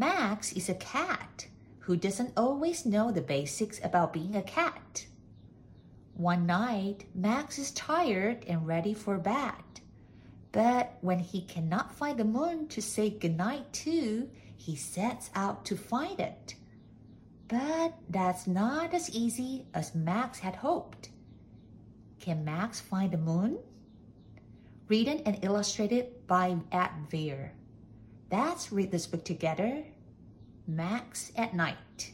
Max is a cat who doesn't always know the basics about being a cat. One night, Max is tired and ready for bed. But when he cannot find the moon to say goodnight to, he sets out to find it. But that's not as easy as Max had hoped. Can Max find the moon? Written and illustrated by Ed Vere. Let's read this book together. Max at night.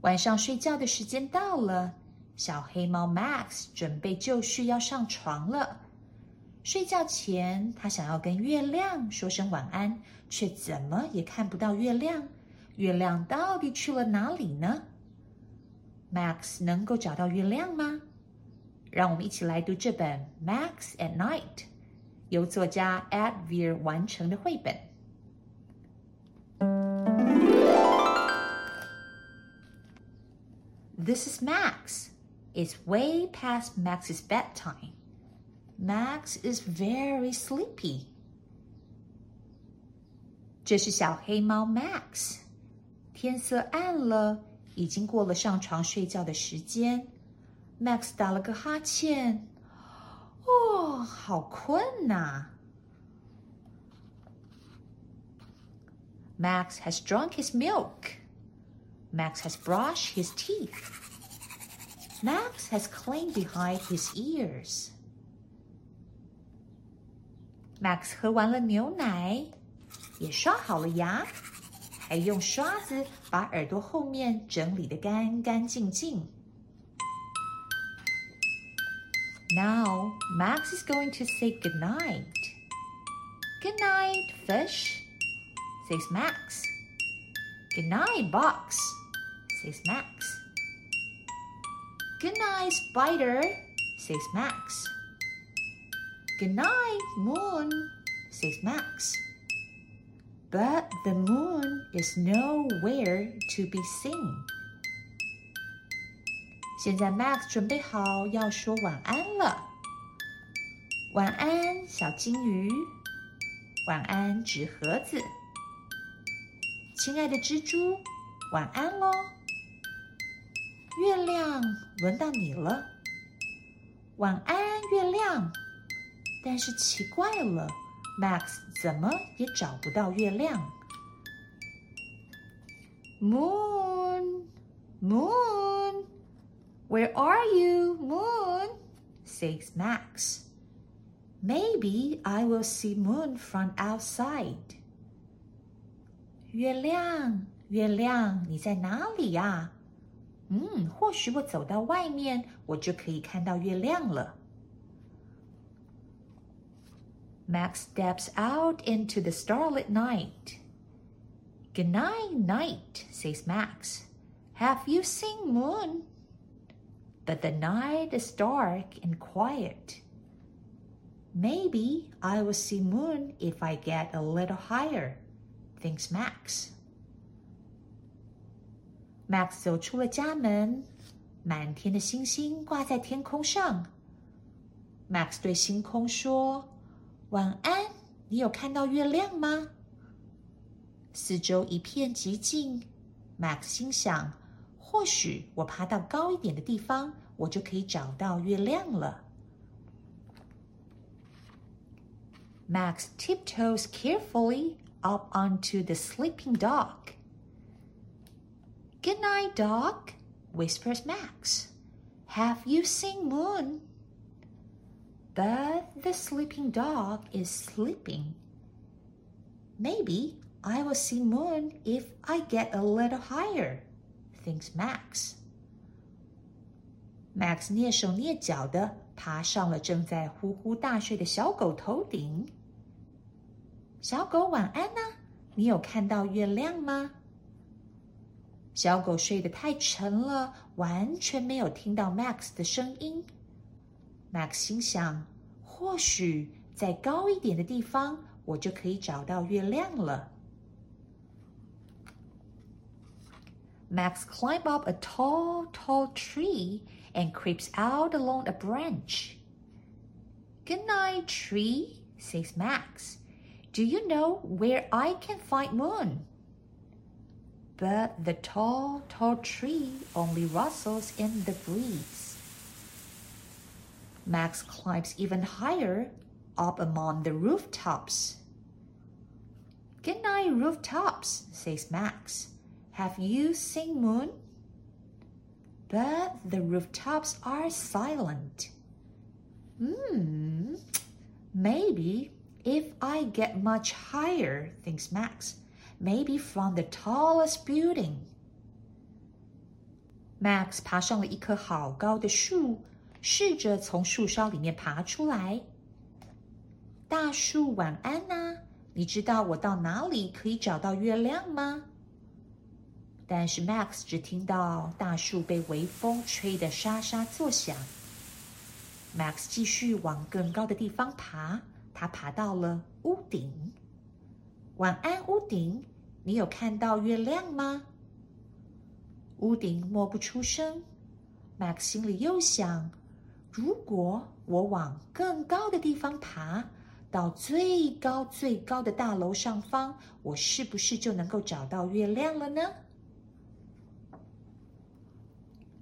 晚上睡觉的时间到了，小黑猫 Max 准备就绪要上床了。睡觉前，他想要跟月亮说声晚安，却怎么也看不到月亮。月亮到底去了哪里呢？Max 能够找到月亮吗？让我们一起来读这本《Max at Night》， 由作家 Ed Vere 完成的绘本。This is Max. It's way past Max's bedtime. Max is very sleepy. 这是小黑猫 Max。天色暗了，已经过了上床睡觉的时间。Max 打了个哈欠，哦，好困呐！Max has drunk his milk. Max has brushed his teeth. Max has cleaned behind his ears. Max 喝完了牛奶，也刷好了牙。还用刷子把耳朵后面整理的干干净净。 Now Max is going to say good night. Good night, fish, says Max. Good night, box, says Max. Good night, spider, says Max. Good night, moon, says Max but the moon is nowhere to be seen. 现在 Max 准备好要说晚安了。晚安，小金鱼。晚安，纸盒子。亲爱的蜘蛛，晚安喽。月亮，轮到你了。晚安，月亮。但是奇怪了。Max 怎么也找不到月亮。Moon, Moon, where are you, Moon? says Max. Maybe I will see Moon from outside. 月亮，月亮，你在哪里呀？嗯，或许我走到外面，我就可以看到月亮了。Max steps out into the starlit night. Good night, night, says Max. Have you seen moon? But the night is dark and quiet. Maybe I will see moon if I get a little higher, thinks Max. Max 走出了家门，满天的星星挂在天空上。Max 对星空说。晚安，你有看到月亮吗？四周一片寂静。Max 心想， 或许我爬到高一点的地方，我就可以找到月亮了。Max tiptoes carefully up onto the sleeping dog. Good night, dog, whispers Max. Have you seen Moon? But the sleeping dog is sleeping. Maybe I will see Moon if I get a little higher, Thinks Max. Max 蹑手蹑脚的爬上了正在呼呼大睡的小狗头顶。小狗晚安呢？你有看到月亮吗？小狗睡得太沉了，完全没有听到 Max 的声音。Max 心想：或许在高一点的地方，我就可以找到月亮了。Max climbs up a tall, tall tree and creeps out along a branch. Good night, tree, says Max. Do you know where I can find moon? But the tall, tall tree only rustles in the breeze. Max climbs even higher up among the rooftops. Good night, rooftops, says Max. Have you seen moon? But the rooftops are silent. Hmm, maybe if I get much higher, thinks Max, maybe from the tallest building. Max 爬上了一棵好高的树，试着从树梢里面爬出来。大树晚安呐、啊！你知道我到哪里可以找到月亮吗？ 但是 Max 只听到大树被微风吹得沙沙作响。Max 继续往更高的地方爬，他爬到了屋顶。晚安，屋顶，你有看到月亮吗？屋顶默不出声。Max 心里又想：如果我往更高的地方爬，到最高最高的大楼上方，我是不是就能够找到月亮了呢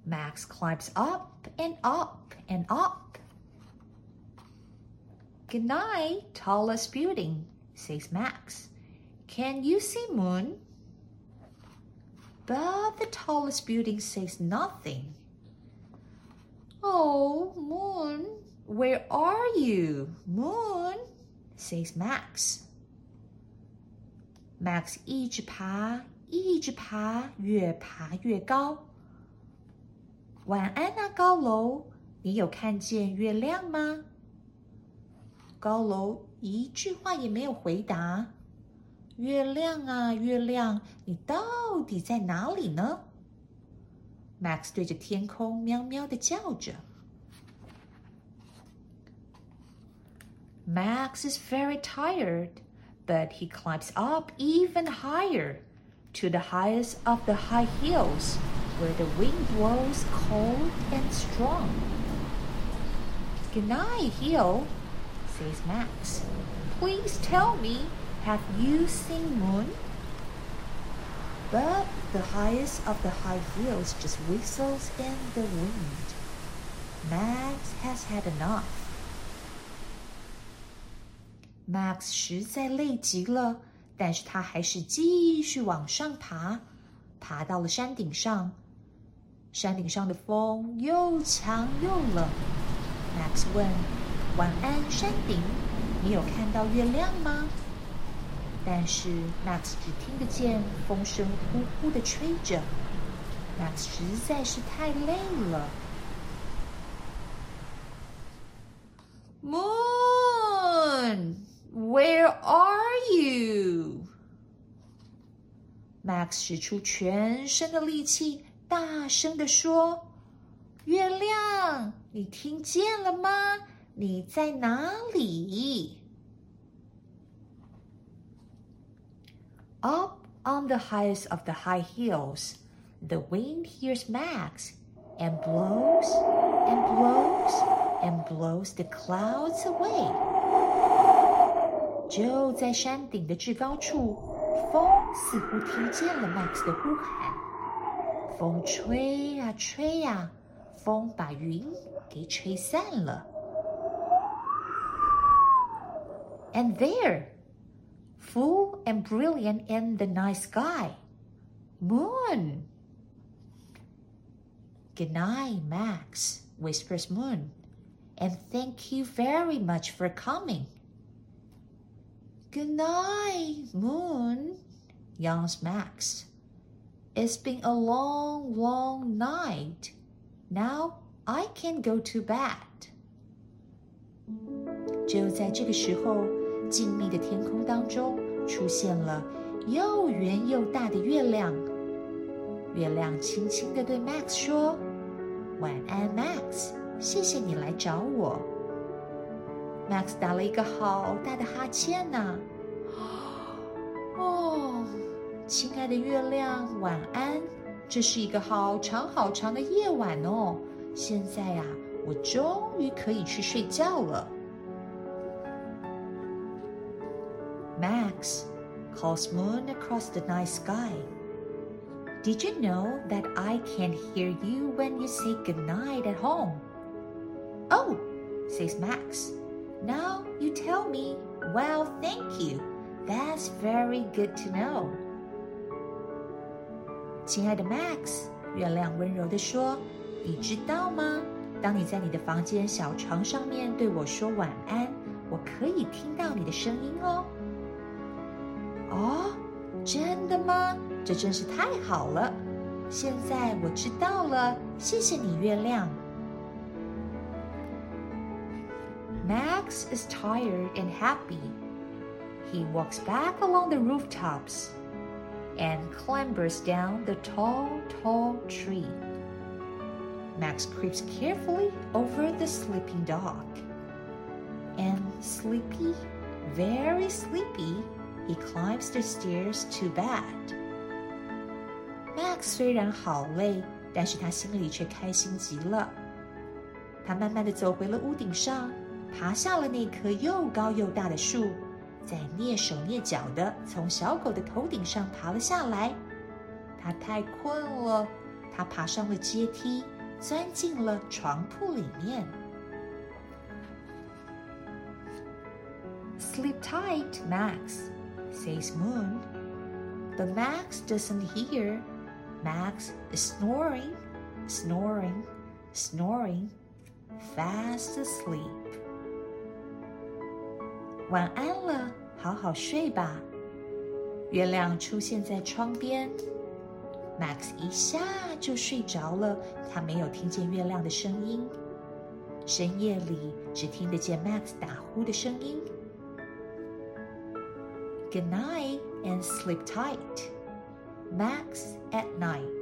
？Max climbs up and up and up. Good night, tallest building, says Max. Can you see moon? But the tallest building says nothing. Oh, moon, where are you? Moon, says Max. Max 一直爬，一直爬，越爬越高。 晚安啊，高楼！你有看见月亮吗？高楼一句话也没有回答。月亮啊，月亮，你到底在哪里呢？Max 对着天空喵喵的叫着。Max is very tired, but he climbs up even higher to the highest of the high hills where the wind blows cold and strong. Good night, Hill, says Max. Please tell me, have you seen moon? But the highest of the high hills just whistles in the wind. Max has had enough. Max 实在累极了，但是他还是继续往上爬，爬到了山顶上。 山顶上的风又强又冷。Max 问：“晚安，山顶，你有看到月亮吗？”但是 Max 只听得见风声呼呼的吹着。Max 实在是太累了。Moon, where are you? Max 使出全身的力气。大声的说：“月亮，你听见了吗？你在哪里？”Up on the highest of the high hills, the wind hears Max and blows and blows and blows the clouds away. 就在山顶的制高处，风似乎听见了 Max 的呼喊。 风吹呀吹呀，风把云给吹散了。And there, full and brilliant in the night sky, Moon. Good night, Max, whispers Moon, and thank you very much for coming. Good night, Moon, yawns Max. It's been a long, long night. Now I can go to bed. 就在这个时候， 静谧的天空当中出现了又圆又大的月亮。月亮轻轻地对 Max 说：“晚安，Max，谢谢你来找我。”Max 打了一个好大的哈欠呢。哦， 亲爱的月亮，晚安。这是一个好长好长的夜晚哦。现在呀，我终于可以去睡觉了。Max calls Moon across the night sky. Did you know that I can hear you when you say goodnight at home? Oh, says Max. Now you tell me. Well, thank you. That's very good to know. 亲爱的 Max，月亮温柔地说：“你知道吗？当你在你的房间小床上面对我说晚安，我可以听到你的声音哦。”哦，真的吗？这真是太好了！现在我知道了，谢谢你，月亮。Max is tired and happy. He walks back along the rooftops and clambers down the tall, tall tree. Max creeps carefully over the sleeping dog. And sleepy, very sleepy, he climbs the stairs to bed. Max 虽然好累，但是他心里却开心极了。他慢慢的走回了屋顶上，爬下了那棵又高又大的树， 再蹑手蹑脚的从小狗的头顶上爬了下来。他太困了，他爬上了阶梯，钻进了床铺里面。Sleep tight, Max, says Moon. But Max doesn't hear. Max is snoring, snoring, snoring, fast asleep. 晚安了，好好睡吧。月亮出现在窗边，Max 一下就睡着了。他没有听见月亮的声音，深夜里只听得见 Max 打呼的声音。Good night and sleep tight. Max at Night.